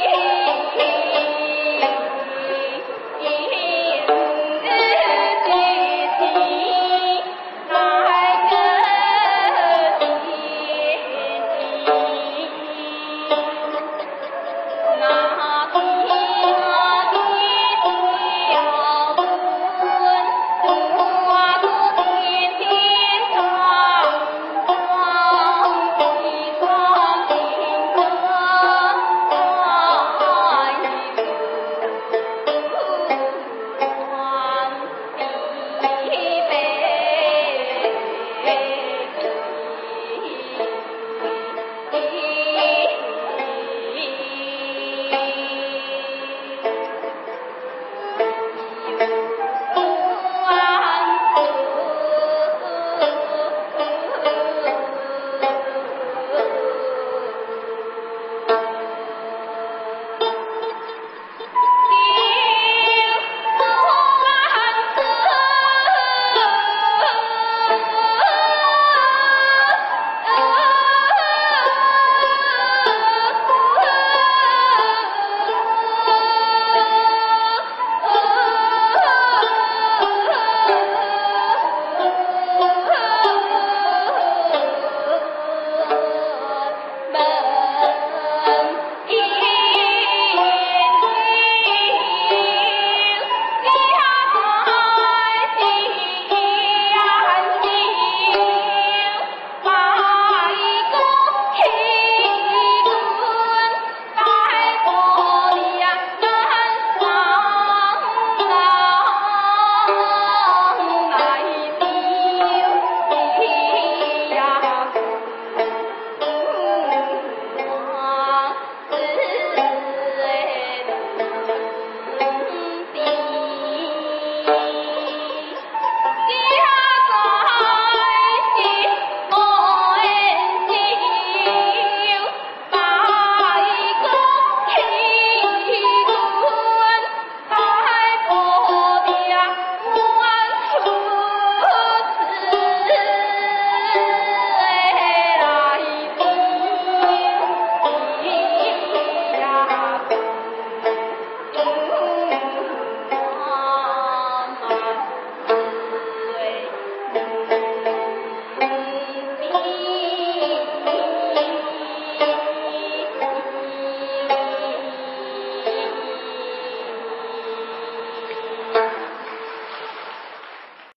Yeah.